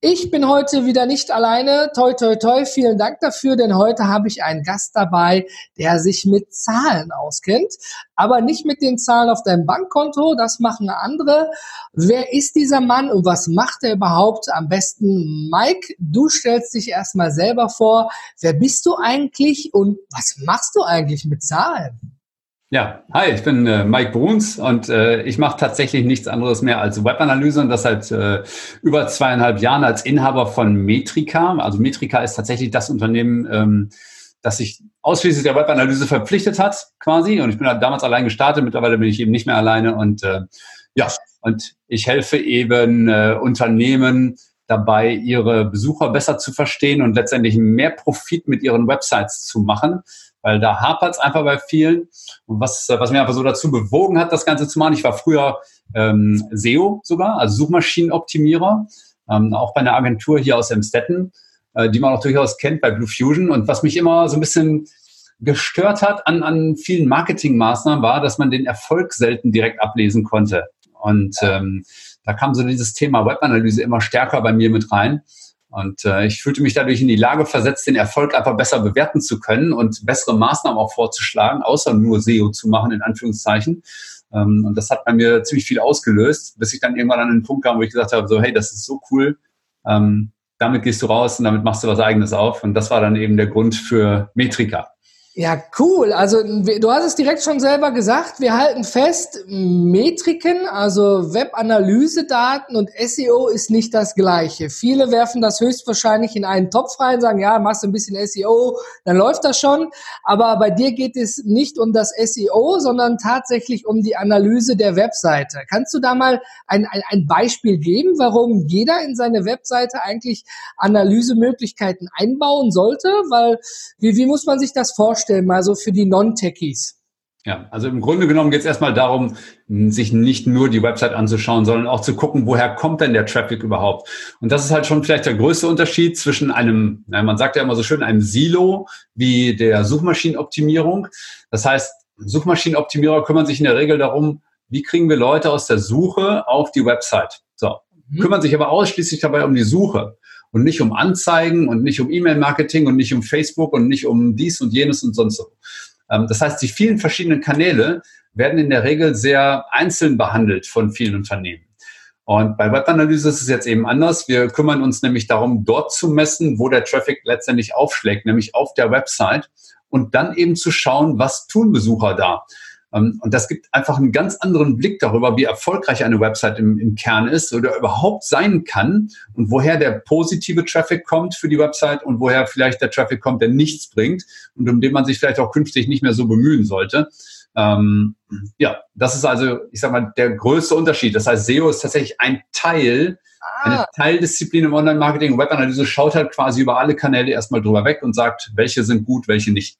Ich bin heute wieder nicht alleine. Toi, toi, toi. Vielen Dank dafür, denn heute habe ich einen Gast dabei, der sich mit Zahlen auskennt. Aber nicht mit den Zahlen auf deinem Bankkonto. Das machen andere. Wer ist dieser Mann und was macht er überhaupt? Am besten, Mike, du stellst dich erstmal selber vor. Wer bist du eigentlich und was machst du eigentlich mit Zahlen? Ja, hi, ich bin äh, Mike Bruns und äh, ich mache tatsächlich nichts anderes mehr als Webanalyse und das seit äh, über zweieinhalb Jahren als Inhaber von Metrika. Also Metrika ist tatsächlich das Unternehmen, ähm, das sich ausschließlich der Webanalyse verpflichtet hat, quasi. Und ich bin halt damals allein gestartet, mittlerweile bin ich eben nicht mehr alleine und äh, ja, und ich helfe eben äh, Unternehmen dabei, ihre Besucher besser zu verstehen und letztendlich mehr Profit mit ihren Websites zu machen weil da hapert es einfach bei vielen. Und was, was mir einfach so dazu bewogen hat, das Ganze zu machen, ich war früher ähm, SEO sogar, also Suchmaschinenoptimierer, ähm, auch bei einer Agentur hier aus Emstetten, äh, die man auch durchaus kennt bei Blue Fusion. Und was mich immer so ein bisschen gestört hat an, an vielen Marketingmaßnahmen war, dass man den Erfolg selten direkt ablesen konnte. Und ähm, da kam so dieses Thema Webanalyse immer stärker bei mir mit rein. Und äh, ich fühlte mich dadurch in die Lage versetzt, den Erfolg einfach besser bewerten zu können und bessere Maßnahmen auch vorzuschlagen, außer nur SEO zu machen, in Anführungszeichen. Ähm, und das hat bei mir ziemlich viel ausgelöst, bis ich dann irgendwann an den Punkt kam, wo ich gesagt habe, so, hey, das ist so cool, ähm, damit gehst du raus und damit machst du was eigenes auf. Und das war dann eben der Grund für Metrika. Ja, cool. Also du hast es direkt schon selber gesagt. Wir halten fest, Metriken, also Webanalysedaten und SEO ist nicht das gleiche. Viele werfen das höchstwahrscheinlich in einen Topf rein, sagen, ja, machst du ein bisschen SEO, dann läuft das schon. Aber bei dir geht es nicht um das SEO, sondern tatsächlich um die Analyse der Webseite. Kannst du da mal ein, ein, ein Beispiel geben, warum jeder in seine Webseite eigentlich Analysemöglichkeiten einbauen sollte? Weil, wie, wie muss man sich das vorstellen? Vorstellen, mal so für die Non-Techies? Ja, also im Grunde genommen geht es erstmal darum, sich nicht nur die Website anzuschauen, sondern auch zu gucken, woher kommt denn der Traffic überhaupt? Und das ist halt schon vielleicht der größte Unterschied zwischen einem, man sagt ja immer so schön, einem Silo wie der Suchmaschinenoptimierung. Das heißt, Suchmaschinenoptimierer kümmern sich in der Regel darum, wie kriegen wir Leute aus der Suche auf die Website? So. Mhm. Kümmern sich aber ausschließlich dabei um die Suche und nicht um Anzeigen und nicht um E-Mail-Marketing und nicht um Facebook und nicht um dies und jenes und sonst so. Ähm, das heißt, die vielen verschiedenen Kanäle werden in der Regel sehr einzeln behandelt von vielen Unternehmen. Und bei Webanalyse ist es jetzt eben anders. Wir kümmern uns nämlich darum, dort zu messen, wo der Traffic letztendlich aufschlägt, nämlich auf der Website und dann eben zu schauen, was tun Besucher da. Ähm, und das gibt einfach einen ganz anderen Blick darüber, wie erfolgreich eine Website im, im, Kern ist oder überhaupt sein kann und woher der positive Traffic kommt für die Website und woher vielleicht der Traffic kommt, der nichts bringt und um den man sich vielleicht auch künftig nicht mehr so bemühen sollte. Ähm, ja, das ist also, ich sag mal, der größte Unterschied. Das heißt, SEO ist tatsächlich ein Teil, ah. eine Teildisziplin im Online-Marketing. Webanalyse schaut halt quasi über alle Kanäle erstmal drüber weg und sagt, welche sind gut, welche nicht.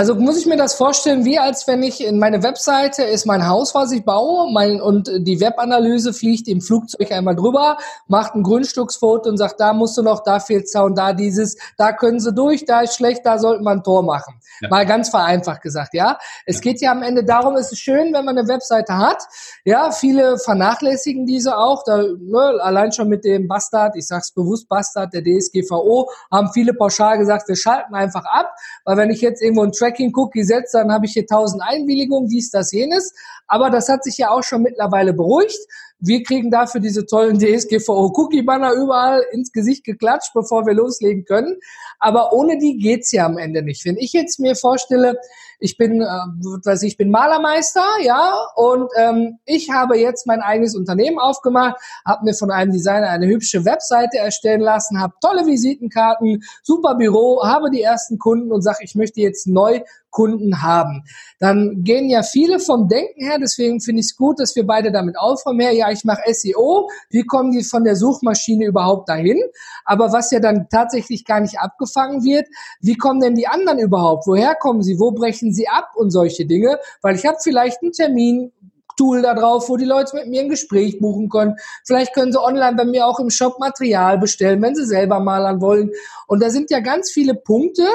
Also muss ich mir das vorstellen, wie als wenn ich in meine Webseite ist mein Haus, was ich baue, mein, und die Webanalyse fliegt im Flugzeug einmal drüber, macht ein Grundstücksfoto und sagt, da musst du noch, da fehlt Zaun, da dieses, da können sie durch, da ist schlecht, da sollte man ein Tor machen. Ja. Mal ganz vereinfacht gesagt, ja. Es ja. geht ja am Ende darum, es ist schön, wenn man eine Webseite hat. Ja, viele vernachlässigen diese auch. Da, ne, allein schon mit dem Bastard, ich sag's bewusst Bastard, der DSGVO, haben viele pauschal gesagt, wir schalten einfach ab, weil wenn ich jetzt irgendwo ein Track Tracking-Cookie setze, dann habe ich hier 1000 Einwilligungen, dies, das, jenes. Aber das hat sich ja auch schon mittlerweile beruhigt. Wir kriegen dafür diese tollen DSGVO-Cookie-Banner überall ins Gesicht geklatscht, bevor wir loslegen können. Aber ohne die geht's ja am Ende nicht. Wenn ich jetzt mir vorstelle, ich bin, äh, weiß ich, bin Malermeister, ja, und ähm, ich habe jetzt mein eigenes Unternehmen aufgemacht, habe mir von einem Designer eine hübsche Webseite erstellen lassen, habe tolle Visitenkarten, super Büro, habe die ersten Kunden und sage, ich möchte jetzt neu Kunden haben. Dann gehen ja viele vom Denken her, deswegen finde ich es gut, dass wir beide damit aufräumen. Her, ja, ich mache SEO, wie kommen die von der Suchmaschine überhaupt dahin? Aber was ja dann tatsächlich gar nicht abgefangen wird, wie kommen denn die anderen überhaupt? Woher kommen sie? Wo brechen sie ab und solche Dinge? Weil ich habe vielleicht einen Termin, Tool da drauf, wo die Leute mit mir ein Gespräch buchen können. Vielleicht können sie online bei mir auch im Shop Material bestellen, wenn sie selber malern wollen. Und da sind ja ganz viele Punkte.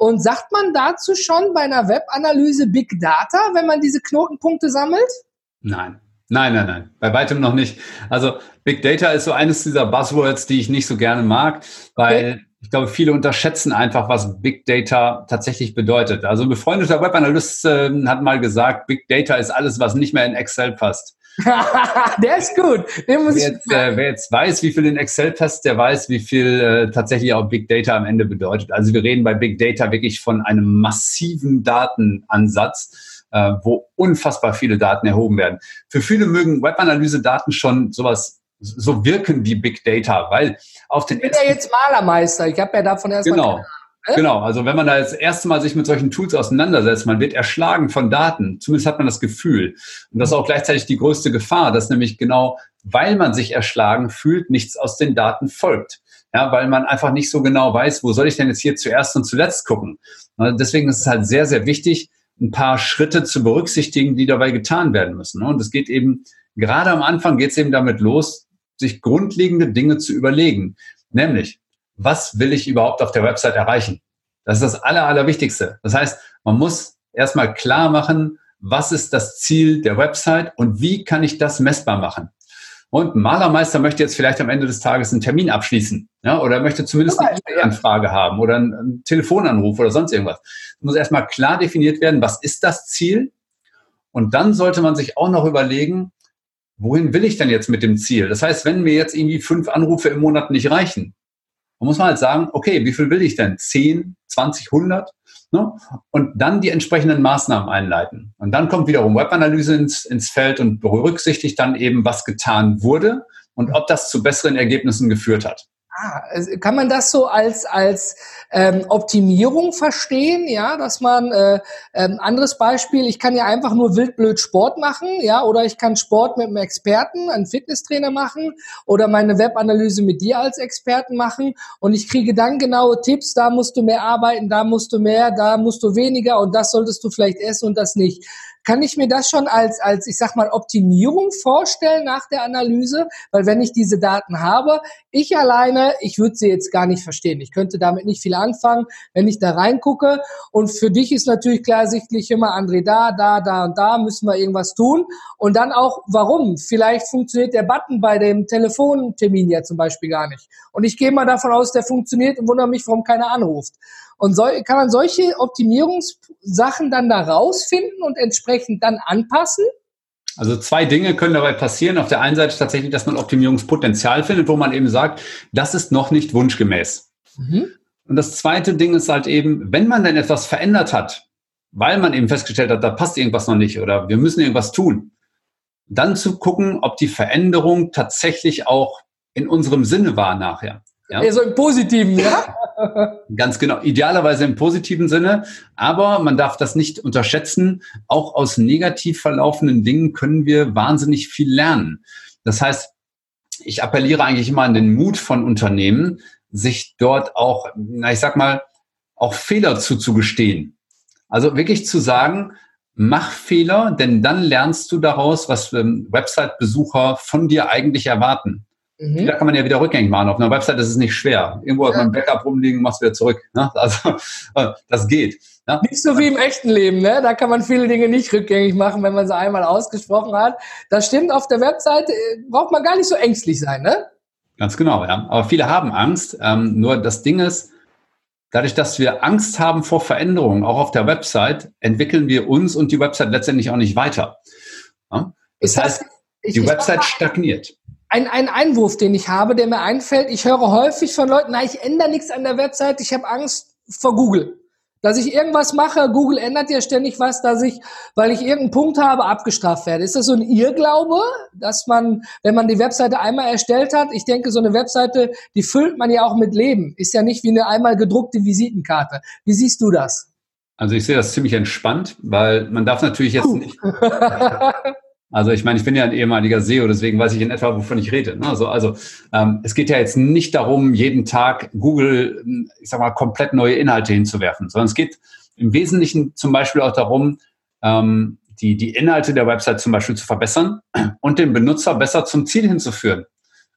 Und sagt man dazu schon bei einer Webanalyse Big Data, wenn man diese Knotenpunkte sammelt? Nein. Nein, nein, nein, bei weitem noch nicht. Also Big Data ist so eines dieser Buzzwords, die ich nicht so gerne mag, weil okay. ich glaube, viele unterschätzen einfach, was Big Data tatsächlich bedeutet. Also ein befreundeter Webanalyst äh, hat mal gesagt, Big Data ist alles, was nicht mehr in Excel passt. der ist gut. Den muss wer, jetzt, äh, wer jetzt weiß, wie viel in Excel passt, der weiß, wie viel äh, tatsächlich auch Big Data am Ende bedeutet. Also wir reden bei Big Data wirklich von einem massiven Datenansatz äh, wo unfassbar viele Daten erhoben werden. Für viele mögen Webanalyse-Daten schon sowas so wirken wie Big Data, weil auf den ich bin ja jetzt Malermeister, ich habe ja davon erstmal genau. Genau, also wenn man da das erste Mal sich mit solchen Tools auseinandersetzt, man wird erschlagen von Daten, zumindest hat man das Gefühl. Und das ist auch gleichzeitig die größte Gefahr, dass nämlich genau, weil man sich erschlagen fühlt, nichts aus den Daten folgt. Ja, weil man einfach nicht so genau weiß, wo soll ich denn jetzt hier zuerst und zuletzt gucken. Und deswegen ist es halt sehr, sehr wichtig, ein paar Schritte zu berücksichtigen, die dabei getan werden müssen. Und es geht eben, gerade am Anfang geht es eben damit los, sich grundlegende Dinge zu überlegen. Nämlich, was will ich überhaupt auf der Website erreichen? Das ist das Aller, Allerwichtigste. Das heißt, man muss erstmal klar machen, was ist das Ziel der Website und wie kann ich das messbar machen? Und ein Malermeister möchte jetzt vielleicht am Ende des Tages einen Termin abschließen, ja, oder möchte zumindest eine E-Mail-Anfrage haben oder einen, einen Telefonanruf oder sonst irgendwas. Es muss erstmal klar definiert werden, was ist das Ziel? Und dann sollte man sich auch noch überlegen, wohin will ich denn jetzt mit dem Ziel? Das heißt, wenn mir jetzt irgendwie fünf Anrufe im Monat nicht reichen, dann muss man halt sagen, okay, wie viel will ich denn? Zehn, zwanzig, hundert? Ne? Und dann die entsprechenden Maßnahmen einleiten. Und dann kommt wiederum Webanalyse ins, ins Feld und berücksichtigt dann eben, was getan wurde und ob das zu besseren Ergebnissen geführt hat. Ah, kann man das so als als ähm, Optimierung verstehen, ja, dass man äh, ähm, anderes Beispiel, ich kann ja einfach nur wildblöd Sport machen, ja, oder ich kann Sport mit einem Experten, einem Fitnesstrainer machen oder meine Webanalyse mit dir als Experten machen und ich kriege dann genaue Tipps, da musst du mehr arbeiten, da musst du mehr, da musst du weniger und das solltest du vielleicht essen und das nicht. Kann ich mir das schon als, als, ich sag mal, Optimierung vorstellen nach der Analyse? Weil wenn ich diese Daten habe, ich alleine, ich würde sie jetzt gar nicht verstehen. Ich könnte damit nicht viel anfangen, wenn ich da reingucke. Und für dich ist natürlich klar sichtlich immer, André, da, da, da und da müssen wir irgendwas tun. Und dann auch, warum? Vielleicht funktioniert der Button bei dem Telefontermin ja zum Beispiel gar nicht. Und ich gehe mal davon aus, der funktioniert und wundere mich, warum keiner anruft. Und so, kann man solche Optimierungssachen dann da rausfinden und entsprechend dann anpassen? Also zwei Dinge können dabei passieren. Auf der einen Seite tatsächlich, dass man Optimierungspotenzial findet, wo man eben sagt, das ist noch nicht wunschgemäß. Mhm. Und das zweite Ding ist halt eben, wenn man denn etwas verändert hat, weil man eben festgestellt hat, da passt irgendwas noch nicht oder wir müssen irgendwas tun, dann zu gucken, ob die Veränderung tatsächlich auch in unserem Sinne war nachher. Ja? Also im Positiven, ja? Ganz genau. Idealerweise im positiven Sinne. Aber man darf das nicht unterschätzen. Auch aus negativ verlaufenden Dingen können wir wahnsinnig viel lernen. Das heißt, ich appelliere eigentlich immer an den Mut von Unternehmen, sich dort auch, na, ich sag mal, auch Fehler zuzugestehen. Also wirklich zu sagen, mach Fehler, denn dann lernst du daraus, was Website-Besucher von dir eigentlich erwarten. Mhm. Da kann man ja wieder rückgängig machen. Auf einer Website ist es nicht schwer. Irgendwo ja. hat man ein Backup rumliegen, machst wieder zurück. Ne? Also äh, das geht. Ne? Nicht so wie im echten Leben. Ne? Da kann man viele Dinge nicht rückgängig machen, wenn man sie einmal ausgesprochen hat. Das stimmt. Auf der Website äh, braucht man gar nicht so ängstlich sein. Ne? Ganz genau, ja. Aber viele haben Angst. Ähm, nur das Ding ist, dadurch, dass wir Angst haben vor Veränderungen, auch auf der Website, entwickeln wir uns und die Website letztendlich auch nicht weiter. Ja? Das, das heißt, die Website stagniert ein, ein Einwurf, den ich habe, der mir einfällt. Ich höre häufig von Leuten, na, ich ändere nichts an der Website, ich habe Angst vor Google. Dass ich irgendwas mache, Google ändert ja ständig was, dass ich, weil ich irgendeinen Punkt habe, abgestraft werde. Ist das so ein Irrglaube, dass man, wenn man die Webseite einmal erstellt hat, ich denke, so eine Webseite, die füllt man ja auch mit Leben. Ist ja nicht wie eine einmal gedruckte Visitenkarte. Wie siehst du das? Also ich sehe das ziemlich entspannt, weil man darf natürlich jetzt nicht. Also ich meine, ich bin ja ein ehemaliger SEO, deswegen weiß ich in etwa, wovon ich rede. Ne? Also, also ähm, es geht ja jetzt nicht darum, jeden Tag Google, ich sag mal, komplett neue Inhalte hinzuwerfen, sondern es geht im Wesentlichen zum Beispiel auch darum, ähm, die, die Inhalte der Website zum Beispiel zu verbessern und den Benutzer besser zum Ziel hinzuführen.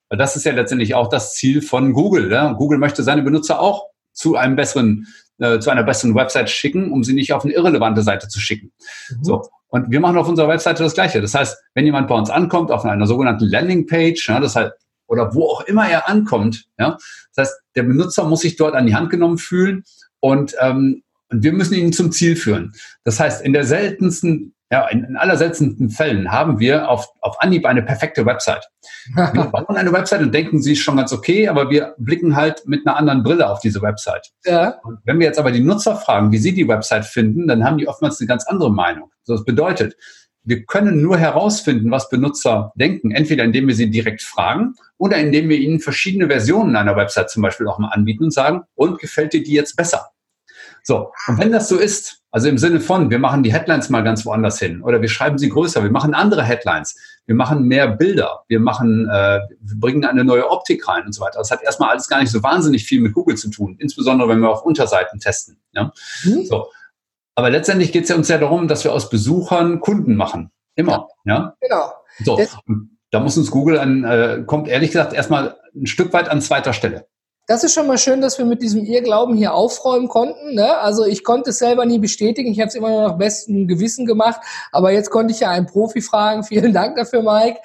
Weil das ist ja letztendlich auch das Ziel von Google. Ja? Google möchte seine Benutzer auch zu einem besseren, äh, zu einer besseren Website schicken, um sie nicht auf eine irrelevante Seite zu schicken. Mhm. So. Und wir machen auf unserer Webseite das Gleiche. Das heißt, wenn jemand bei uns ankommt auf einer sogenannten Landingpage, ja, das heißt, oder wo auch immer er ankommt, ja, das heißt, der Benutzer muss sich dort an die Hand genommen fühlen und, ähm, und wir müssen ihn zum Ziel führen. Das heißt, in der seltensten ja, in, in allerseltensten Fällen haben wir auf, auf Anhieb eine perfekte Website. Wir bauen eine Website und denken, sie ist schon ganz okay, aber wir blicken halt mit einer anderen Brille auf diese Website. Ja. Und wenn wir jetzt aber die Nutzer fragen, wie sie die Website finden, dann haben die oftmals eine ganz andere Meinung. Das bedeutet, wir können nur herausfinden, was Benutzer denken, entweder indem wir sie direkt fragen oder indem wir ihnen verschiedene Versionen einer Website zum Beispiel auch mal anbieten und sagen, und gefällt dir die jetzt besser? So, und wenn das so ist, also im Sinne von, wir machen die Headlines mal ganz woanders hin oder wir schreiben sie größer, wir machen andere Headlines, wir machen mehr Bilder, wir machen, äh, wir bringen eine neue Optik rein und so weiter. Das hat erstmal alles gar nicht so wahnsinnig viel mit Google zu tun, insbesondere wenn wir auf Unterseiten testen. Ja? Mhm. So. Aber letztendlich geht es ja uns ja darum, dass wir aus Besuchern Kunden machen. Immer. Ja. ja? Genau. So. da muss uns Google an, äh, kommt ehrlich gesagt erstmal ein Stück weit an zweiter Stelle das ist schon mal schön, dass wir mit diesem Irrglauben hier aufräumen konnten. Ne? Also ich konnte es selber nie bestätigen. Ich habe es immer nur nach bestem Gewissen gemacht. Aber jetzt konnte ich ja einen Profi fragen. Vielen Dank dafür, Mike.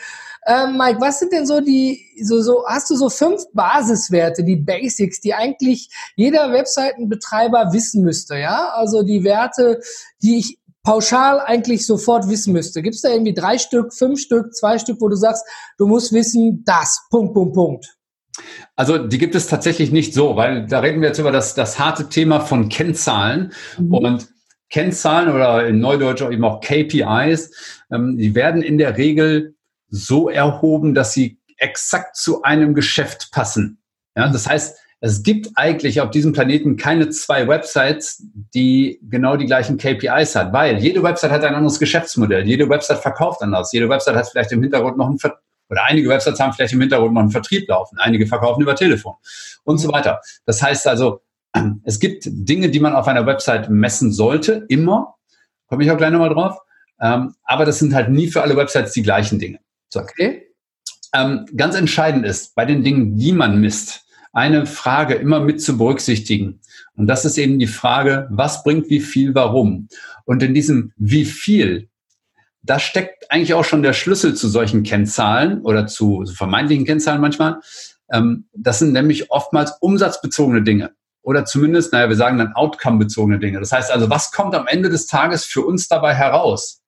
Ähm, Mike, was sind denn so die, so, so, hast du so fünf Basiswerte, die Basics, die eigentlich jeder Webseitenbetreiber wissen müsste, ja? Also die Werte, die ich pauschal eigentlich sofort wissen müsste. Gibt es da irgendwie drei Stück, fünf Stück, zwei Stück, wo du sagst, du musst wissen, das, Punkt, Punkt, Punkt. Also die gibt es tatsächlich nicht so, weil da reden wir jetzt über das, das harte Thema von Kennzahlen mhm. und Kennzahlen oder in Neudeutsch eben auch KPIs, ähm, die werden in der Regel so erhoben, dass sie exakt zu einem Geschäft passen. Ja, das heißt, es gibt eigentlich auf diesem Planeten keine zwei Websites, die genau die gleichen KPIs hat, weil jede Website hat ein anderes Geschäftsmodell, jede Website verkauft anders, jede Website hat vielleicht im Hintergrund noch einen oder einige Websites haben vielleicht im Hintergrund noch einen Vertrieb laufen, einige verkaufen über Telefon und so weiter. Das heißt also, es gibt Dinge, die man auf einer Website messen sollte, immer. Komme ich auch gleich nochmal drauf. Ähm, aber das sind halt nie für alle Websites die gleichen Dinge. So. Okay. Ähm, ganz entscheidend ist, bei den Dingen, die man misst, eine Frage immer mit zu berücksichtigen. Und das ist eben die Frage, was bringt wie viel, warum? Und in diesem wie viel da steckt eigentlich auch schon der Schlüssel zu solchen Kennzahlen oder zu vermeintlichen Kennzahlen manchmal. Ähm, das sind nämlich oftmals umsatzbezogene Dinge oder zumindest, naja, wir sagen dann outcome-bezogene Dinge. Das heißt also, was kommt am Ende des Tages für uns dabei heraus?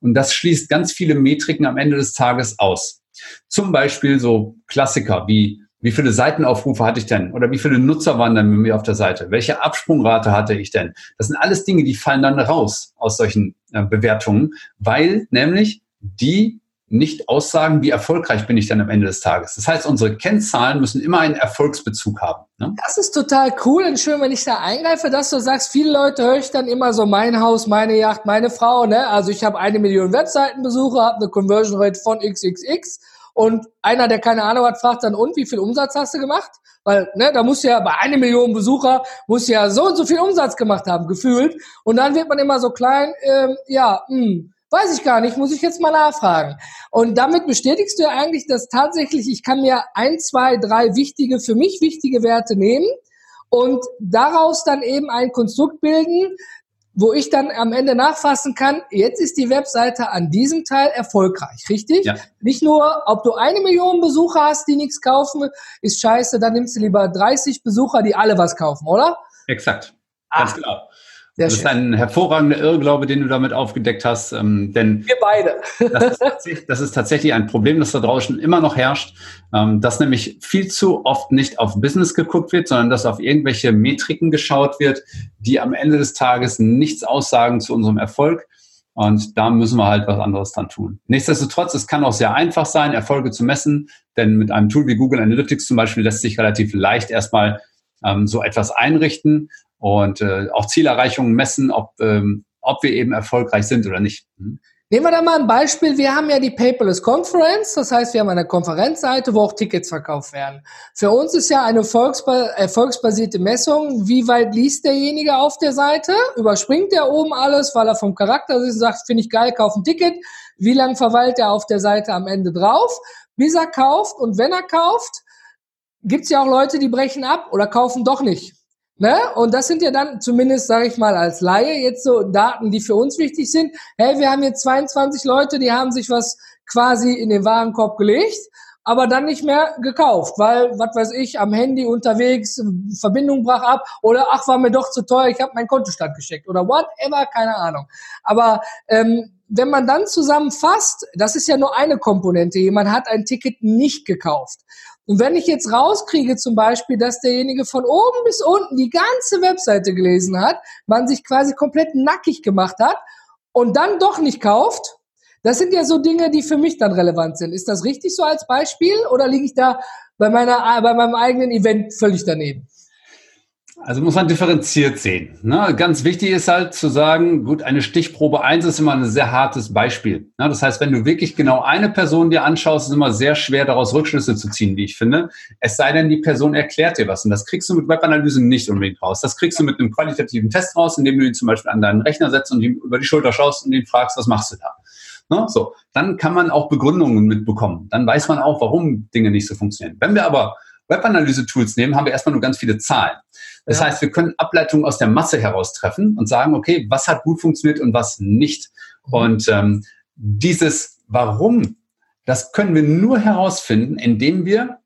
Und das schließt ganz viele Metriken am Ende des Tages aus. Zum Beispiel so Klassiker wie wie viele Seitenaufrufe hatte ich denn? Oder wie viele Nutzer waren denn mit mir auf der Seite? Welche Absprungrate hatte ich denn? Das sind alles Dinge, die fallen dann raus aus solchen äh, Bewertungen, weil nämlich die nicht aussagen, wie erfolgreich bin ich dann am Ende des Tages. Das heißt, unsere Kennzahlen müssen immer einen Erfolgsbezug haben. Ne? Das ist total cool und schön, wenn ich da eingreife, dass du sagst, viele Leute höre ich dann immer so mein Haus, meine Yacht, meine Frau. Ne? Also ich habe eine Million Webseitenbesucher, habe eine Conversion Rate von XXX und einer, der keine Ahnung hat, fragt dann, und wie viel Umsatz hast du gemacht? Weil, ne, da muss ja bei einer Million Besucher, muss ja so und so viel Umsatz gemacht haben, gefühlt. Und dann wird man immer so klein, ähm, ja, hm, weiß ich gar nicht, muss ich jetzt mal nachfragen. Und damit bestätigst du ja eigentlich, dass tatsächlich ich kann mir ein, zwei, drei wichtige, für mich wichtige Werte nehmen und daraus dann eben ein Konstrukt bilden, wo ich dann am Ende nachfassen kann, jetzt ist die Webseite an diesem Teil erfolgreich, richtig? Ja. Nicht nur, ob du eine Million Besucher hast, die nichts kaufen, ist scheiße, dann nimmst du lieber 30 Besucher, die alle was kaufen, oder? Exakt. Ganz Ach. genau. Sehr das schön. ist ein hervorragender Irrglaube, den du damit aufgedeckt hast. Ähm, denn Wir beide. das, ist das, ist tatsächlich ein Problem, das da draußen immer noch herrscht, ähm, dass nämlich viel zu oft nicht auf Business geguckt wird, sondern dass auf irgendwelche Metriken geschaut wird, die am Ende des Tages nichts aussagen zu unserem Erfolg. Und da müssen wir halt was anderes dann tun. Nichtsdestotrotz, es kann auch sehr einfach sein, Erfolge zu messen, denn mit einem Tool wie Google Analytics zum Beispiel lässt sich relativ leicht erstmal ähm, so etwas einrichten. Und äh, auch Zielerreichungen messen, ob, ähm, ob wir eben erfolgreich sind oder nicht. Mhm. Nehmen wir da mal ein Beispiel. Wir haben ja die Paperless Conference. Das heißt, wir haben eine Konferenzseite, wo auch Tickets verkauft werden. Für uns ist ja eine erfolgsbasierte Messung. Wie weit liest derjenige auf der Seite? Überspringt er oben alles, weil er vom Charakter ist und sagt, finde ich geil, kauf ein Ticket. Wie lange verweilt er auf der Seite am Ende drauf? Bis er kauft. Und wenn er kauft, gibt's ja auch Leute, die brechen ab oder kaufen doch nicht. Ne? Und das sind ja dann zumindest, sage ich mal, als Laie jetzt so Daten, die für uns wichtig sind. Hey, wir haben jetzt 22 Leute, die haben sich was quasi in den Warenkorb gelegt, aber dann nicht mehr gekauft, weil, was weiß ich, am Handy unterwegs, Verbindung brach ab oder ach, war mir doch zu teuer, ich habe meinen Kontostand geschickt oder whatever, keine Ahnung. Aber ähm, wenn man dann zusammenfasst, das ist ja nur eine Komponente, jemand hat ein Ticket nicht gekauft. Und wenn ich jetzt rauskriege zum Beispiel, dass derjenige von oben bis unten die ganze Webseite gelesen hat, man sich quasi komplett nackig gemacht hat und dann doch nicht kauft, das sind ja so Dinge, die für mich dann relevant sind. Ist das richtig so als Beispiel oder liege ich da bei meiner, bei meinem eigenen Event völlig daneben? Also muss man differenziert sehen. Ne? Ganz wichtig ist halt zu sagen, gut, eine Stichprobe 1 ist immer ein sehr hartes Beispiel. Ne? Das heißt, wenn du wirklich genau eine Person dir anschaust, ist es immer sehr schwer, daraus Rückschlüsse zu ziehen, wie ich finde. Es sei denn, die Person erklärt dir was. Und das kriegst du mit Webanalyse nicht unbedingt raus. Das kriegst du mit einem qualitativen Test raus, indem du ihn zum Beispiel an deinen Rechner setzt und ihm über die Schulter schaust und ihn fragst, was machst du da? Ne? So, dann kann man auch Begründungen mitbekommen. Dann weiß man auch, warum Dinge nicht so funktionieren. Wenn wir aber Webanalyse-Tools nehmen, haben wir erstmal nur ganz viele Zahlen. Das ja. heißt, wir können Ableitungen aus der Masse heraus treffen und sagen, okay, was hat gut funktioniert und was nicht. Mhm. Und ähm, dieses Warum, das können wir nur herausfinden, indem wir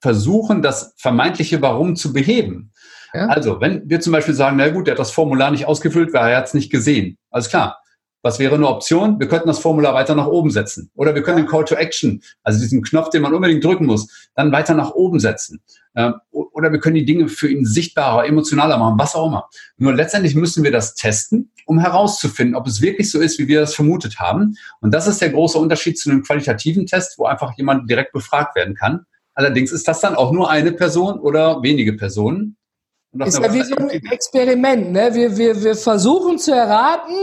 versuchen, das vermeintliche Warum zu beheben. Ja. Also, wenn wir zum Beispiel sagen, na gut, der hat das Formular nicht ausgefüllt, weil er hat es nicht gesehen. Alles klar. Was wäre eine Option? Wir könnten das Formular weiter nach oben setzen. Oder wir können den Call to Action, also diesen Knopf, den man unbedingt drücken muss, dann weiter nach oben setzen. Ähm, oder wir können die Dinge für ihn sichtbarer, emotionaler machen, was auch immer. Nur letztendlich müssen wir das testen, um herauszufinden, ob es wirklich so ist, wie wir das vermutet haben. Und das ist der große Unterschied zu einem qualitativen Test, wo einfach jemand direkt befragt werden kann. Allerdings ist das dann auch nur eine Person oder wenige Personen. Ist ja wie so ein Experiment. Ne? Wir, wir, wir versuchen zu erraten,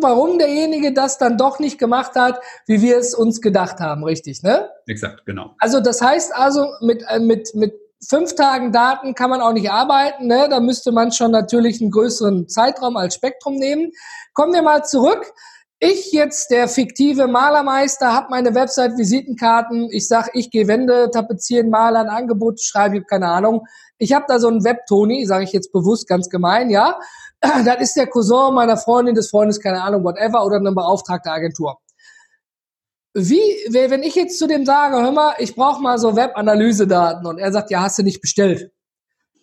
warum derjenige das dann doch nicht gemacht hat, wie wir es uns gedacht haben, richtig, ne? Exakt, genau. Also das heißt also, mit, äh, mit, mit fünf Tagen Daten kann man auch nicht arbeiten, ne? Da müsste man schon natürlich einen größeren Zeitraum als Spektrum nehmen. Kommen wir mal zurück. Ich jetzt, der fiktive Malermeister, habe meine Website-Visitenkarten. Ich sag, ich gehe Wände tapezieren, Malern, Angebot schreibe, keine Ahnung. Ich habe da so einen Webtoni, sage ich jetzt bewusst ganz gemein, ja. Das ist der Cousin meiner Freundin, des Freundes, keine Ahnung, whatever, oder eine beauftragte Agentur. Wie, wenn ich jetzt zu dem sage, hör mal, ich brauche mal so Webanalysedaten und er sagt, ja, hast du nicht bestellt.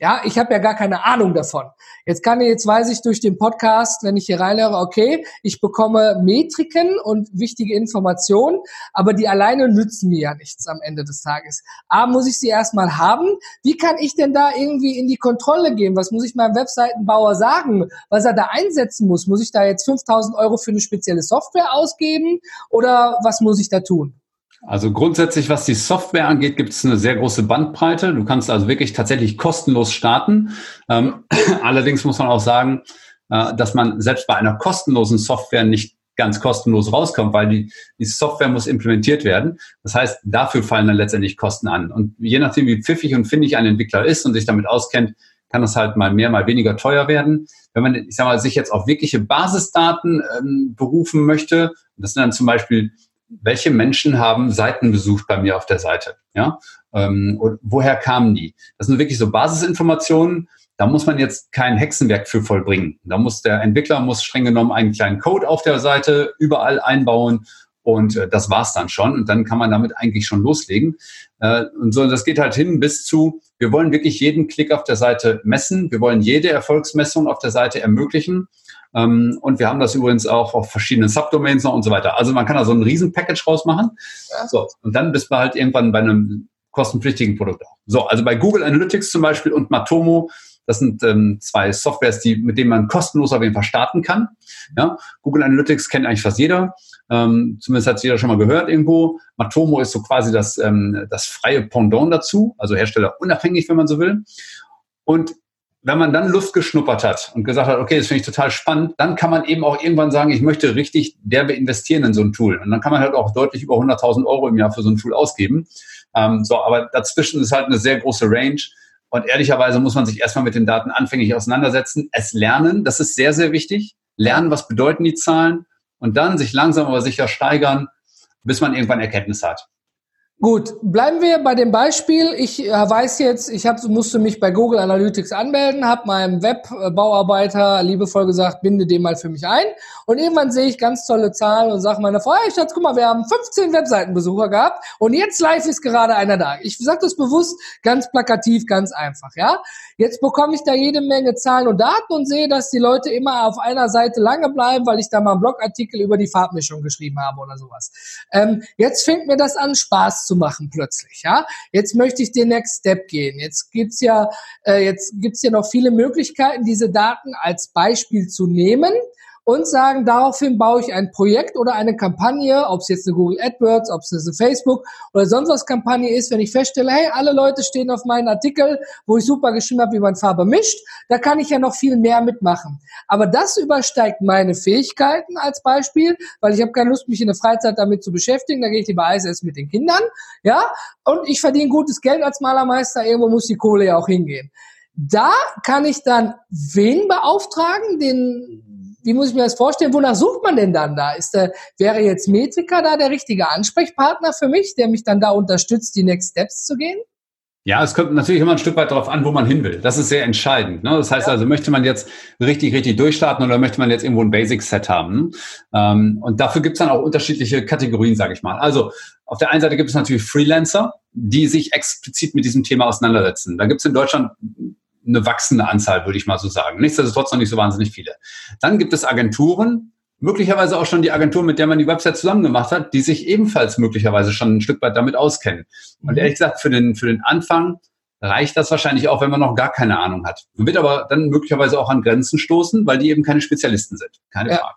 Ja, ich habe ja gar keine Ahnung davon. Jetzt kann jetzt weiß ich durch den Podcast, wenn ich hier reinhöre, okay, ich bekomme Metriken und wichtige Informationen, aber die alleine nützen mir ja nichts am Ende des Tages. A, muss ich sie erstmal haben. Wie kann ich denn da irgendwie in die Kontrolle gehen? Was muss ich meinem Webseitenbauer sagen, was er da einsetzen muss? Muss ich da jetzt 5000 Euro für eine spezielle Software ausgeben oder was muss ich da tun? Also grundsätzlich, was die Software angeht, gibt es eine sehr große Bandbreite. Du kannst also wirklich tatsächlich kostenlos starten. Ähm, allerdings muss man auch sagen, äh, dass man selbst bei einer kostenlosen Software nicht ganz kostenlos rauskommt, weil die, die Software muss implementiert werden. Das heißt, dafür fallen dann letztendlich Kosten an. Und je nachdem, wie pfiffig und findig ein Entwickler ist und sich damit auskennt, kann das halt mal mehr, mal weniger teuer werden. Wenn man, ich sag mal, sich jetzt auf wirkliche Basisdaten ähm, berufen möchte, das sind dann zum Beispiel welche Menschen haben Seiten besucht bei mir auf der Seite? Ja? Ähm, und woher kamen die? Das sind wirklich so Basisinformationen. Da muss man jetzt kein Hexenwerk für vollbringen. Da muss der Entwickler muss streng genommen einen kleinen Code auf der Seite überall einbauen und äh, das war's dann schon. Und dann kann man damit eigentlich schon loslegen. Äh, und so, das geht halt hin bis zu, wir wollen wirklich jeden Klick auf der Seite messen. Wir wollen jede Erfolgsmessung auf der Seite ermöglichen. Ähm, und wir haben das übrigens auch auf verschiedenen Subdomains noch und so weiter. Also man kann da so ein Riesen-Package rausmachen. Ja. So, und dann bist du halt irgendwann bei einem kostenpflichtigen Produkt auch. So, also bei Google Analytics zum Beispiel und Matomo, das sind ähm, zwei Softwares, die, mit denen man kostenlos auf jeden Fall starten kann. Ja, Google Analytics kennt eigentlich fast jeder. Ähm, zumindest hat es jeder schon mal gehört irgendwo. Matomo ist so quasi das, ähm, das freie Pendant dazu, also Hersteller unabhängig, wenn man so will. Und wenn man dann Luft geschnuppert hat und gesagt hat, okay, das finde ich total spannend, dann kann man eben auch irgendwann sagen, ich möchte richtig derbe investieren in so ein Tool. Und dann kann man halt auch deutlich über 100.000 Euro im Jahr für so ein Tool ausgeben. Ähm, so, aber dazwischen ist halt eine sehr große Range. Und ehrlicherweise muss man sich erstmal mit den Daten anfänglich auseinandersetzen, es lernen, das ist sehr, sehr wichtig. Lernen, was bedeuten die Zahlen und dann sich langsam aber sicher steigern, bis man irgendwann Erkenntnis hat. Gut, bleiben wir bei dem Beispiel. Ich äh, weiß jetzt, ich hab, musste mich bei Google Analytics anmelden, habe meinem Webbauarbeiter liebevoll gesagt, binde den mal für mich ein. Und irgendwann sehe ich ganz tolle Zahlen und sage meiner Frau, hey Schatz, guck mal, wir haben 15 Webseitenbesucher gehabt und jetzt live ist gerade einer da. Ich sage das bewusst ganz plakativ, ganz einfach. Ja, Jetzt bekomme ich da jede Menge Zahlen und Daten und sehe, dass die Leute immer auf einer Seite lange bleiben, weil ich da mal einen Blogartikel über die Farbmischung geschrieben habe oder sowas. Ähm, jetzt fängt mir das an, Spaß zu machen plötzlich. Ja, jetzt möchte ich den Next Step gehen. Jetzt gibt's ja äh, jetzt gibt's ja noch viele Möglichkeiten, diese Daten als Beispiel zu nehmen und sagen, daraufhin baue ich ein Projekt oder eine Kampagne, ob es jetzt eine Google AdWords, ob es eine Facebook oder sonst was Kampagne ist, wenn ich feststelle, hey, alle Leute stehen auf meinen Artikel, wo ich super geschrieben habe, wie man Farbe mischt, da kann ich ja noch viel mehr mitmachen. Aber das übersteigt meine Fähigkeiten als Beispiel, weil ich habe keine Lust, mich in der Freizeit damit zu beschäftigen, da gehe ich lieber Eis essen mit den Kindern, ja, und ich verdiene gutes Geld als Malermeister, irgendwo muss die Kohle ja auch hingehen. Da kann ich dann wen beauftragen, den wie muss ich mir das vorstellen? Wonach sucht man denn dann da? Ist der, wäre jetzt Metrika da der richtige Ansprechpartner für mich, der mich dann da unterstützt, die Next Steps zu gehen? Ja, es kommt natürlich immer ein Stück weit darauf an, wo man hin will. Das ist sehr entscheidend. Ne? Das heißt ja. also, möchte man jetzt richtig, richtig durchstarten oder möchte man jetzt irgendwo ein Basic-Set haben? Ähm, und dafür gibt es dann auch unterschiedliche Kategorien, sage ich mal. Also auf der einen Seite gibt es natürlich Freelancer, die sich explizit mit diesem Thema auseinandersetzen. Da gibt es in Deutschland eine wachsende Anzahl, würde ich mal so sagen. Nichtsdestotrotz noch nicht so wahnsinnig viele. Dann gibt es Agenturen, möglicherweise auch schon die Agentur, mit der man die Website zusammen gemacht hat, die sich ebenfalls möglicherweise schon ein Stück weit damit auskennen. Und mhm. ehrlich gesagt, für den, für den Anfang reicht das wahrscheinlich auch, wenn man noch gar keine Ahnung hat. Man wird aber dann möglicherweise auch an Grenzen stoßen, weil die eben keine Spezialisten sind. Keine ja. Frage.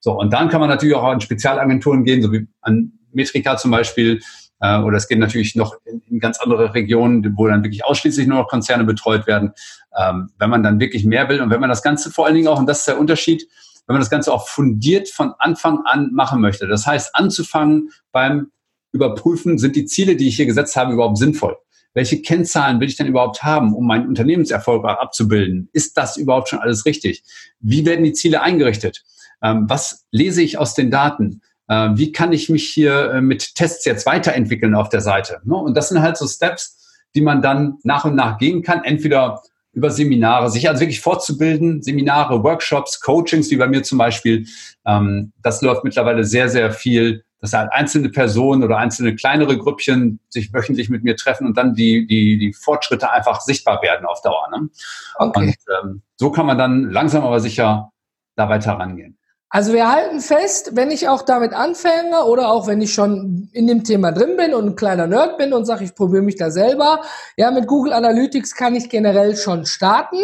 So, und dann kann man natürlich auch an Spezialagenturen gehen, so wie an Metrika zum Beispiel, äh, oder es geht natürlich noch in, in, ganz andere Regionen, wo dann wirklich ausschließlich nur noch Konzerne betreut werden. Ähm, wenn man dann wirklich mehr will und wenn man das Ganze vor allen Dingen auch, und das ist der Unterschied, wenn man das Ganze auch fundiert von Anfang an machen möchte. Das heißt, anzufangen beim Überprüfen, sind die Ziele, die ich hier gesetzt habe, überhaupt sinnvoll? Welche Kennzahlen will ich denn überhaupt haben, um meinen Unternehmenserfolg abzubilden? Ist das überhaupt schon alles richtig? Wie werden die Ziele eingerichtet? Ähm, was lese ich aus den Daten? Äh, wie kann ich mich hier äh, mit Tests jetzt weiterentwickeln auf der Seite. Ne? Und das sind halt so Steps, die man dann nach und nach gehen kann, entweder über Seminare, sich also wirklich fortzubilden, Seminare, Workshops, Coachings, wie bei mir zum Beispiel. Ähm, das läuft mittlerweile sehr, sehr viel, dass halt einzelne Personen oder einzelne kleinere Grüppchen sich wöchentlich mit mir treffen und dann die, die, die Fortschritte einfach sichtbar werden auf Dauer. Ne? Okay. Und ähm, so kann man dann langsam aber sicher da weiter rangehen. Also wir halten fest, wenn ich auch damit anfange oder auch wenn ich schon in dem Thema drin bin und ein kleiner Nerd bin und sage, ich probiere mich da selber, ja, mit Google Analytics kann ich generell schon starten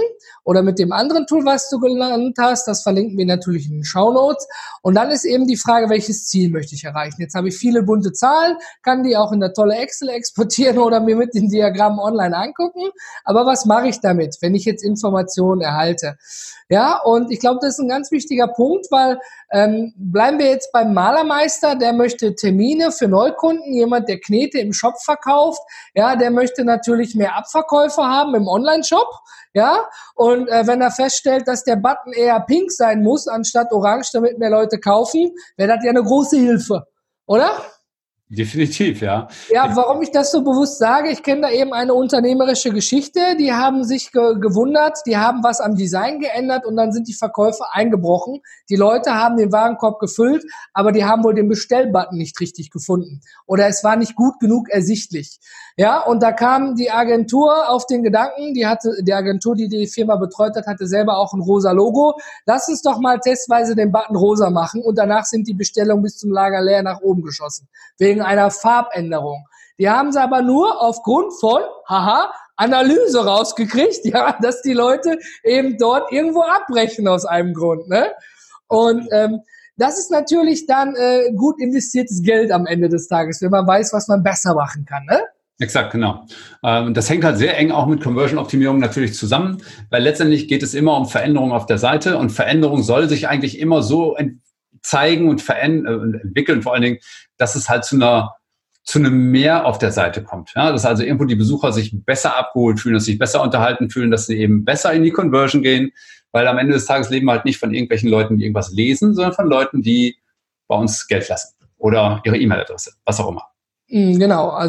oder mit dem anderen Tool, was du genannt hast, das verlinken wir natürlich in den Show Notes. Und dann ist eben die Frage, welches Ziel möchte ich erreichen? Jetzt habe ich viele bunte Zahlen, kann die auch in der tolle Excel exportieren oder mir mit den Diagrammen online angucken. Aber was mache ich damit, wenn ich jetzt Informationen erhalte? Ja, und ich glaube, das ist ein ganz wichtiger Punkt, weil ähm, bleiben wir jetzt beim Malermeister, der möchte Termine für Neukunden, jemand, der Knete im Shop verkauft, ja, der möchte natürlich mehr Abverkäufe haben im Online-Shop, ja, und äh, wenn er feststellt, dass der Button eher pink sein muss anstatt orange, damit mehr Leute kaufen, wäre das ja eine große Hilfe, oder? Definitiv, ja. Ja, warum ich das so bewusst sage, ich kenne da eben eine unternehmerische Geschichte, die haben sich ge gewundert, die haben was am Design geändert und dann sind die Verkäufe eingebrochen. Die Leute haben den Warenkorb gefüllt, aber die haben wohl den Bestellbutton nicht richtig gefunden oder es war nicht gut genug ersichtlich. Ja, und da kam die Agentur auf den Gedanken, die hatte, die Agentur, die die Firma betreut hat, hatte selber auch ein rosa Logo. Lass uns doch mal testweise den Button rosa machen und danach sind die Bestellungen bis zum Lager leer nach oben geschossen. Wegen einer Farbänderung. Die haben sie aber nur aufgrund von, haha, Analyse rausgekriegt, ja, dass die Leute eben dort irgendwo abbrechen aus einem Grund, ne? Und ähm, das ist natürlich dann äh, gut investiertes Geld am Ende des Tages, wenn man weiß, was man besser machen kann, ne? Exakt, genau. Ähm, das hängt halt sehr eng auch mit Conversion-Optimierung natürlich zusammen, weil letztendlich geht es immer um Veränderung auf der Seite und Veränderung soll sich eigentlich immer so zeigen und verändern, äh, entwickeln, vor allen Dingen, dass es halt zu einer zu einem Mehr auf der Seite kommt. Ja, dass also irgendwo die Besucher sich besser abgeholt fühlen, dass sie sich besser unterhalten fühlen, dass sie eben besser in die Conversion gehen, weil am Ende des Tages leben wir halt nicht von irgendwelchen Leuten, die irgendwas lesen, sondern von Leuten, die bei uns Geld lassen oder ihre E-Mail-Adresse, was auch immer. Mm, genau.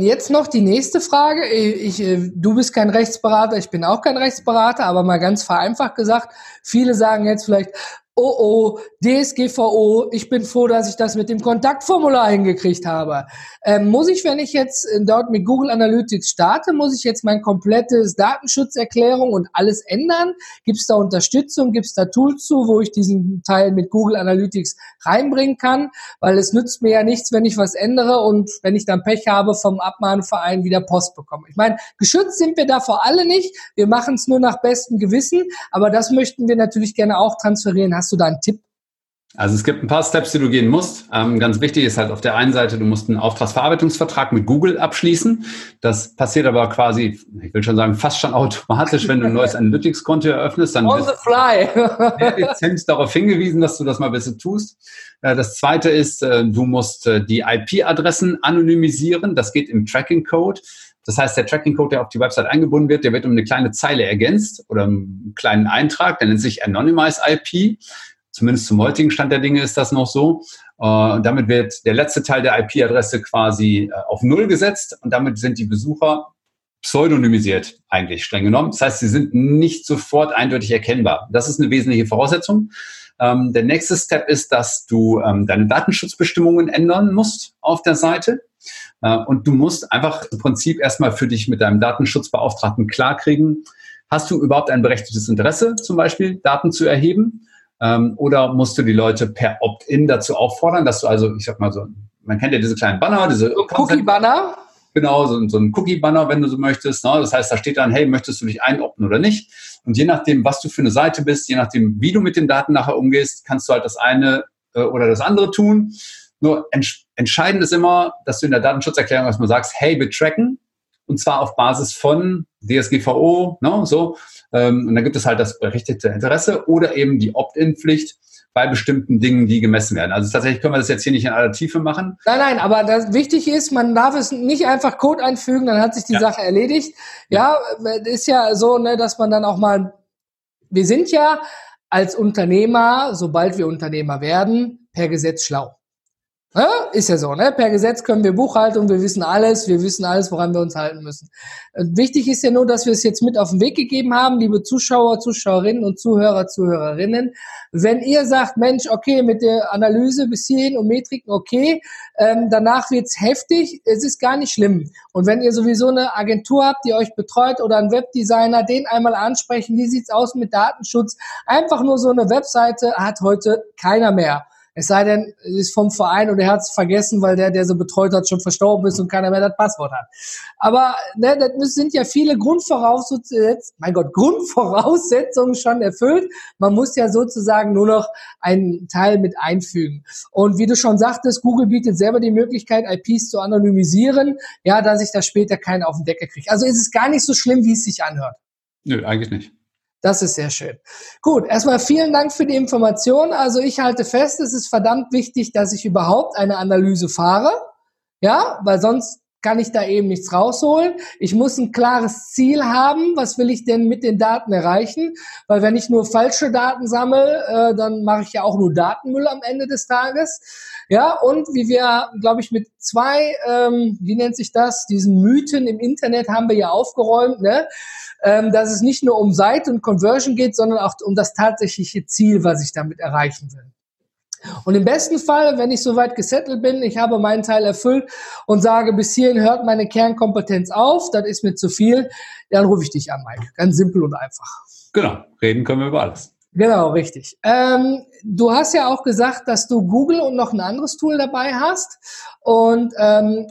Jetzt noch die nächste Frage. Ich, äh, du bist kein Rechtsberater, ich bin auch kein Rechtsberater, aber mal ganz vereinfacht gesagt, viele sagen jetzt vielleicht, oh oh, DSGVO, ich bin froh, dass ich das mit dem Kontaktformular hingekriegt habe. Ähm, muss ich, wenn ich jetzt äh, dort mit Google Analytics starte, muss ich jetzt mein komplettes Datenschutzerklärung und alles ändern? Gibt es da Unterstützung? Gibt es da Tools zu, wo ich diesen Teil mit Google Analytics reinbringen kann? Weil es nützt mir ja nichts, wenn ich was ändere und wenn ich dann Pech habe, vom Abmahnverein wieder Post bekomme. Ich meine, geschützt sind wir davor alle nicht. Wir machen es nur nach bestem Gewissen, aber das möchten wir natürlich gerne auch transferieren Hast du da einen Tipp? Also es gibt ein paar Steps, die du gehen musst. Ähm, ganz wichtig ist halt auf der einen Seite, du musst einen Auftragsverarbeitungsvertrag mit Google abschließen. Das passiert aber quasi, ich will schon sagen, fast schon automatisch, wenn du ein neues Analytics-Konto eröffnest. Dann On the fly. dezent darauf hingewiesen, dass du das mal besser tust. Äh, das zweite ist, äh, du musst äh, die IP-Adressen anonymisieren. Das geht im Tracking-Code. Das heißt, der Tracking-Code, der auf die Website eingebunden wird, der wird um eine kleine Zeile ergänzt oder einen kleinen Eintrag, der nennt sich Anonymize IP. Zumindest zum heutigen Stand der Dinge ist das noch so. Äh, und damit wird der letzte Teil der IP-Adresse quasi äh, auf Null gesetzt und damit sind die Besucher pseudonymisiert eigentlich streng genommen. Das heißt, sie sind nicht sofort eindeutig erkennbar. Das ist eine wesentliche Voraussetzung. Ähm, der nächste Step ist, dass du ähm, deine Datenschutzbestimmungen ändern musst auf der Seite. Äh, und du musst einfach im Prinzip erstmal für dich mit deinem Datenschutzbeauftragten klarkriegen, hast du überhaupt ein berechtigtes Interesse, zum Beispiel Daten zu erheben? Ähm, oder musst du die Leute per Opt-in dazu auffordern, dass du also, ich sag mal so, man kennt ja diese kleinen Banner, diese Cookie-Banner. Genau, so, so ein Cookie-Banner, wenn du so möchtest. Ne? Das heißt, da steht dann, hey, möchtest du dich einopten oder nicht? Und je nachdem, was du für eine Seite bist, je nachdem, wie du mit den Daten nachher umgehst, kannst du halt das eine äh, oder das andere tun. Nur ents entscheidend ist immer, dass du in der Datenschutzerklärung erstmal sagst, hey, wir tracken und zwar auf Basis von DSGVO, ne, so. Ähm, und da gibt es halt das berichtete Interesse oder eben die Opt-in-Pflicht bei bestimmten Dingen, die gemessen werden. Also tatsächlich können wir das jetzt hier nicht in aller Tiefe machen. Nein, nein, aber das wichtig ist, man darf es nicht einfach Code einfügen, dann hat sich die ja. Sache erledigt. Ja, ja, ist ja so, ne, dass man dann auch mal, wir sind ja als Unternehmer, sobald wir Unternehmer werden, per Gesetz schlau. Ja, ist ja so, ne? Per Gesetz können wir Buchhaltung, wir wissen alles, wir wissen alles, woran wir uns halten müssen. Wichtig ist ja nur, dass wir es jetzt mit auf den Weg gegeben haben, liebe Zuschauer, Zuschauerinnen und Zuhörer, Zuhörerinnen. Wenn ihr sagt, Mensch, okay, mit der Analyse bis hierhin und Metriken, okay, ähm, danach wird's heftig, es ist gar nicht schlimm. Und wenn ihr sowieso eine Agentur habt, die euch betreut oder einen Webdesigner, den einmal ansprechen, wie sieht's aus mit Datenschutz? Einfach nur so eine Webseite hat heute keiner mehr. Es sei denn, es ist vom Verein und er hat es vergessen, weil der, der so betreut hat, schon verstorben ist und keiner mehr das Passwort hat. Aber ne, das sind ja viele Grundvoraussetzungen, mein Gott, Grundvoraussetzungen schon erfüllt. Man muss ja sozusagen nur noch einen Teil mit einfügen. Und wie du schon sagtest, Google bietet selber die Möglichkeit, IPs zu anonymisieren, ja, dass ich da später keinen auf den Deckel kriege. Also ist es gar nicht so schlimm, wie es sich anhört. Nö, eigentlich nicht. Das ist sehr schön. Gut, erstmal vielen Dank für die Information. Also ich halte fest, es ist verdammt wichtig, dass ich überhaupt eine Analyse fahre. Ja, weil sonst kann ich da eben nichts rausholen. Ich muss ein klares Ziel haben. Was will ich denn mit den Daten erreichen? Weil wenn ich nur falsche Daten sammle, äh, dann mache ich ja auch nur Datenmüll am Ende des Tages. Ja, und wie wir, glaube ich, mit zwei, ähm, wie nennt sich das, diesen Mythen im Internet haben wir ja aufgeräumt, ne? ähm, dass es nicht nur um Seite und Conversion geht, sondern auch um das tatsächliche Ziel, was ich damit erreichen will. Und im besten Fall, wenn ich soweit gesettelt bin, ich habe meinen Teil erfüllt und sage, bis hierhin hört meine Kernkompetenz auf, das ist mir zu viel, dann rufe ich dich an, Mike. Ganz simpel und einfach. Genau, reden können wir über alles. Genau, richtig. Ähm, du hast ja auch gesagt, dass du Google und noch ein anderes Tool dabei hast. Und ähm,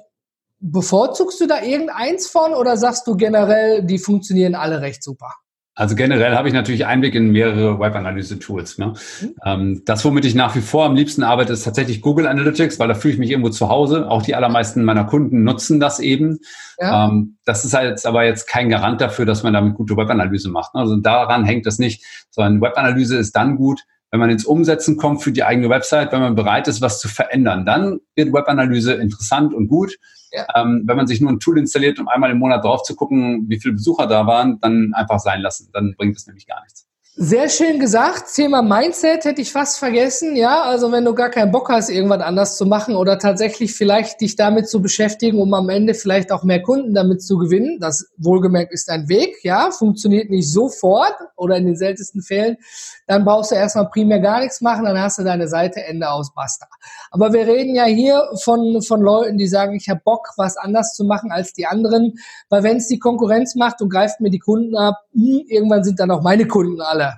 bevorzugst du da irgendeins von oder sagst du generell, die funktionieren alle recht super? Also generell habe ich natürlich Einblick in mehrere Web-Analyse-Tools. Ne? Mhm. Ähm, das, womit ich nach wie vor am liebsten arbeite, ist tatsächlich Google Analytics, weil da fühle ich mich irgendwo zu Hause. Auch die allermeisten meiner Kunden nutzen das eben. Ja. Ähm, das ist halt aber jetzt kein Garant dafür, dass man damit gute Web-Analyse macht. Ne? Also daran hängt das nicht, sondern Web-Analyse ist dann gut, wenn man ins Umsetzen kommt für die eigene Website, wenn man bereit ist, was zu verändern. Dann wird Web-Analyse interessant und gut. Ja. Ähm, wenn man sich nur ein Tool installiert, um einmal im Monat drauf zu gucken, wie viele Besucher da waren, dann einfach sein lassen. Dann bringt es nämlich gar nichts. Sehr schön gesagt. Thema Mindset hätte ich fast vergessen. Ja, also wenn du gar keinen Bock hast, irgendwas anders zu machen oder tatsächlich vielleicht dich damit zu beschäftigen, um am Ende vielleicht auch mehr Kunden damit zu gewinnen. Das wohlgemerkt ist ein Weg. Ja, funktioniert nicht sofort oder in den seltensten Fällen. Dann brauchst du erstmal primär gar nichts machen. Dann hast du deine Seite Ende aus Basta. Aber wir reden ja hier von, von Leuten, die sagen, ich habe Bock, was anders zu machen als die anderen. Weil wenn es die Konkurrenz macht und greift mir die Kunden ab, hm, irgendwann sind dann auch meine Kunden alle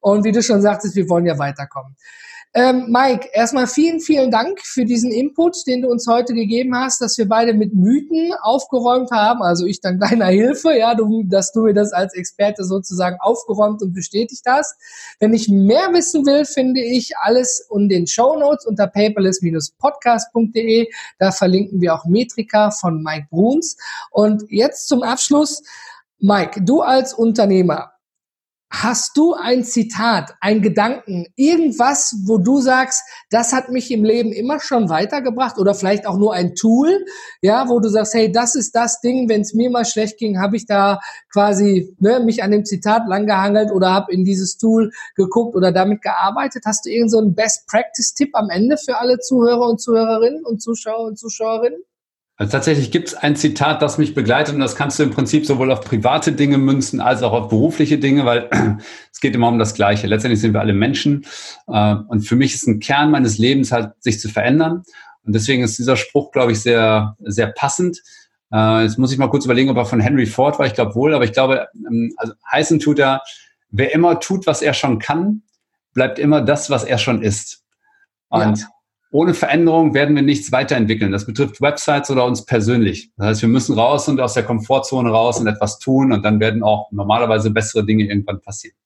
und wie du schon sagtest, wir wollen ja weiterkommen. Ähm, Mike, erstmal vielen, vielen Dank für diesen Input, den du uns heute gegeben hast, dass wir beide mit Mythen aufgeräumt haben. Also ich dank deiner Hilfe, ja, du, dass du mir das als Experte sozusagen aufgeräumt und bestätigt hast. Wenn ich mehr wissen will, finde ich alles in den Show Notes unter paperless-podcast.de. Da verlinken wir auch Metrika von Mike Bruns. Und jetzt zum Abschluss. Mike, du als Unternehmer, Hast du ein Zitat, ein Gedanken, irgendwas, wo du sagst, das hat mich im Leben immer schon weitergebracht oder vielleicht auch nur ein Tool, ja, wo du sagst, hey, das ist das Ding, wenn es mir mal schlecht ging, habe ich da quasi ne, mich an dem Zitat langgehangelt oder habe in dieses Tool geguckt oder damit gearbeitet. Hast du irgendeinen so Best Practice Tipp am Ende für alle Zuhörer und Zuhörerinnen und Zuschauer und Zuschauerinnen? Also tatsächlich gibt es ein Zitat, das mich begleitet und das kannst du im Prinzip sowohl auf private Dinge münzen als auch auf berufliche Dinge, weil es geht immer um das Gleiche. Letztendlich sind wir alle Menschen äh, und für mich ist ein Kern meines Lebens halt, sich zu verändern. Und deswegen ist dieser Spruch, glaube ich, sehr, sehr passend. Äh, jetzt muss ich mal kurz überlegen, ob er von Henry Ford war. Ich glaube wohl, aber ich glaube, ähm, also heißen tut er, wer immer tut, was er schon kann, bleibt immer das, was er schon ist. Und ja ohne Veränderung werden wir nichts weiterentwickeln. Das betrifft Websites oder uns persönlich. Das heißt, wir müssen raus und aus der Komfortzone raus und etwas tun und dann werden auch normalerweise bessere Dinge irgendwann passieren.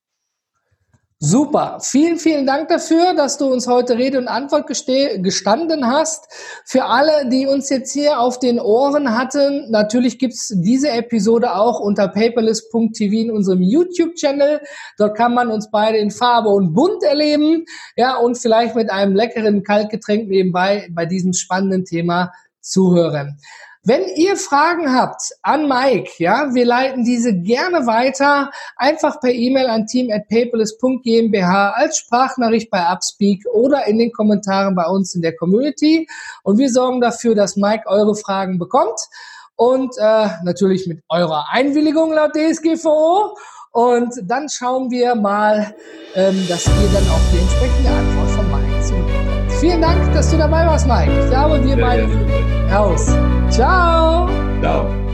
Super. Vielen, vielen Dank dafür, dass du uns heute Rede und Antwort gestanden hast. Für alle, die uns jetzt hier auf den Ohren hatten, natürlich gibt's diese Episode auch unter paperless.tv in unserem YouTube-Channel. Dort kann man uns beide in Farbe und bunt erleben. Ja, und vielleicht mit einem leckeren Kaltgetränk nebenbei bei diesem spannenden Thema zuhören. Wenn ihr Fragen habt an Mike, ja, wir leiten diese gerne weiter, einfach per E-Mail an team@paperless.gmbH als Sprachnachricht bei Upspeak oder in den Kommentaren bei uns in der Community. Und wir sorgen dafür, dass Mike eure Fragen bekommt. Und äh, natürlich mit eurer Einwilligung laut DSGVO und dann schauen wir mal, ähm, dass ihr dann auch die entsprechende Antwort. Vielen Dank, dass du dabei warst, Mike. Ich glaube, wir beide aus. Ciao. Ciao.